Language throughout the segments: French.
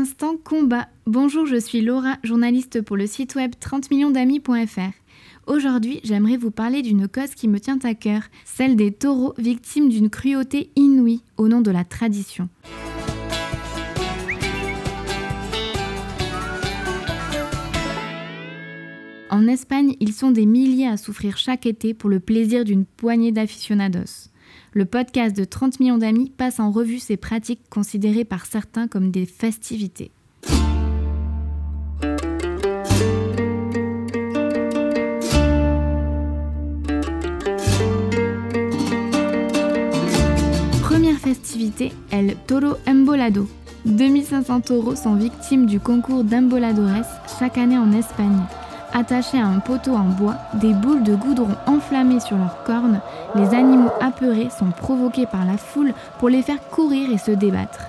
Instant combat. Bonjour, je suis Laura, journaliste pour le site web 30 millions d'amis.fr. Aujourd'hui, j'aimerais vous parler d'une cause qui me tient à cœur, celle des taureaux victimes d'une cruauté inouïe au nom de la tradition. En Espagne, ils sont des milliers à souffrir chaque été pour le plaisir d'une poignée d'aficionados. Le podcast de 30 millions d'amis passe en revue ces pratiques considérées par certains comme des festivités. Première festivité, El Toro Embolado. 2500 taureaux sont victimes du concours d'Emboladores chaque année en Espagne. Attachés à un poteau en bois, des boules de goudron enflammées sur leurs cornes, les animaux apeurés sont provoqués par la foule pour les faire courir et se débattre.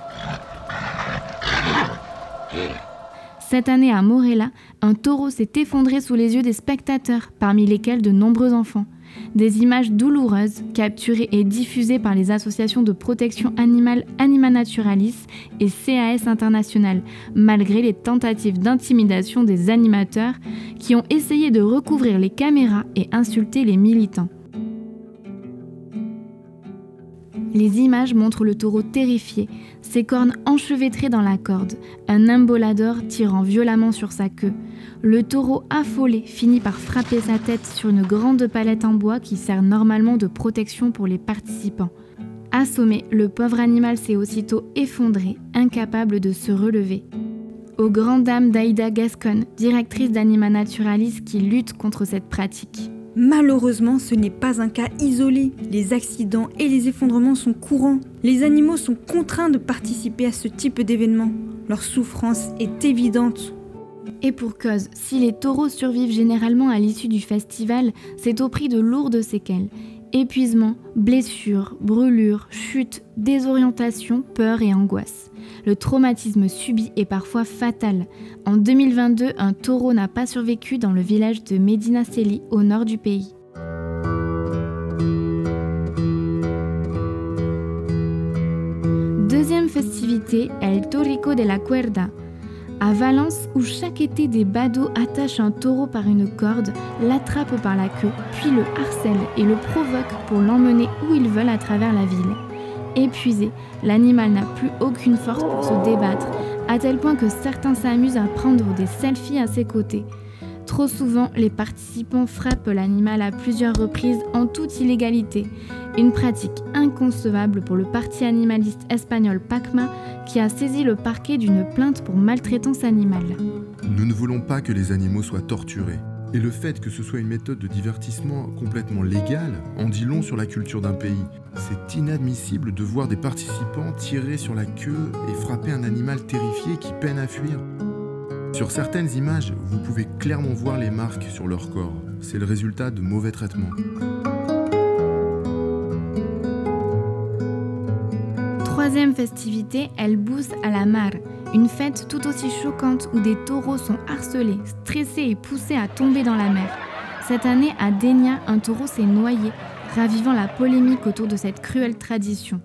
Cette année à Morella, un taureau s'est effondré sous les yeux des spectateurs, parmi lesquels de nombreux enfants. Des images douloureuses, capturées et diffusées par les associations de protection animale Anima Naturalis et CAS International, malgré les tentatives d'intimidation des animateurs qui ont essayé de recouvrir les caméras et insulter les militants. Les images montrent le taureau terrifié, ses cornes enchevêtrées dans la corde, un embolador tirant violemment sur sa queue. Le taureau affolé finit par frapper sa tête sur une grande palette en bois qui sert normalement de protection pour les participants. Assommé, le pauvre animal s'est aussitôt effondré, incapable de se relever. Aux grandes dames d'Aïda Gascon, directrice d'Anima Naturalis qui lutte contre cette pratique. Malheureusement, ce n'est pas un cas isolé. Les accidents et les effondrements sont courants. Les animaux sont contraints de participer à ce type d'événement. Leur souffrance est évidente. Et pour cause, si les taureaux survivent généralement à l'issue du festival, c'est au prix de lourdes séquelles. Épuisement, blessures, brûlures, chutes, désorientation, peur et angoisse. Le traumatisme subi est parfois fatal. En 2022, un taureau n'a pas survécu dans le village de Medinaceli, au nord du pays. Deuxième festivité, El Torico de la Cuerda, à Valence, où chaque été des badauds attachent un taureau par une corde, l'attrapent par la queue, puis le harcèlent et le provoquent pour l'emmener où ils veulent à travers la ville. Épuisé, l'animal n'a plus aucune force pour se débattre, à tel point que certains s'amusent à prendre des selfies à ses côtés. Trop souvent, les participants frappent l'animal à plusieurs reprises en toute illégalité, une pratique inconcevable pour le parti animaliste espagnol PACMA qui a saisi le parquet d'une plainte pour maltraitance animale. Nous ne voulons pas que les animaux soient torturés. Et le fait que ce soit une méthode de divertissement complètement légale en dit long sur la culture d'un pays. C'est inadmissible de voir des participants tirer sur la queue et frapper un animal terrifié qui peine à fuir. Sur certaines images, vous pouvez clairement voir les marques sur leur corps. C'est le résultat de mauvais traitements. Troisième festivité, elle bousse à la mar, une fête tout aussi choquante où des taureaux sont harcelés, stressés et poussés à tomber dans la mer. Cette année, à Dénia, un taureau s'est noyé, ravivant la polémique autour de cette cruelle tradition.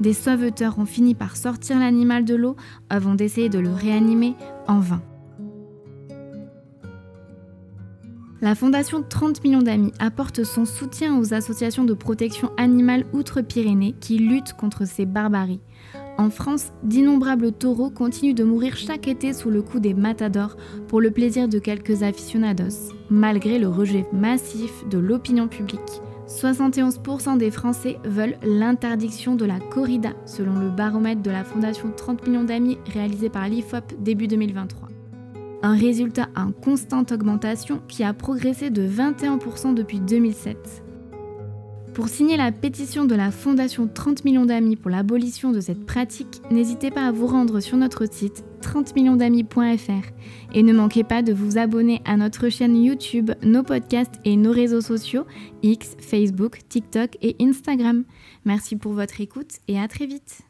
Des sauveteurs ont fini par sortir l'animal de l'eau avant d'essayer de le réanimer en vain. La Fondation 30 millions d'amis apporte son soutien aux associations de protection animale outre-Pyrénées qui luttent contre ces barbaries. En France, d'innombrables taureaux continuent de mourir chaque été sous le coup des matadors pour le plaisir de quelques aficionados, malgré le rejet massif de l'opinion publique. 71% des Français veulent l'interdiction de la corrida, selon le baromètre de la Fondation 30 millions d'amis réalisé par l'IFOP début 2023 un résultat en constante augmentation qui a progressé de 21% depuis 2007. Pour signer la pétition de la Fondation 30 millions d'amis pour l'abolition de cette pratique, n'hésitez pas à vous rendre sur notre site 30millionsdamis.fr et ne manquez pas de vous abonner à notre chaîne YouTube, nos podcasts et nos réseaux sociaux X, Facebook, TikTok et Instagram. Merci pour votre écoute et à très vite.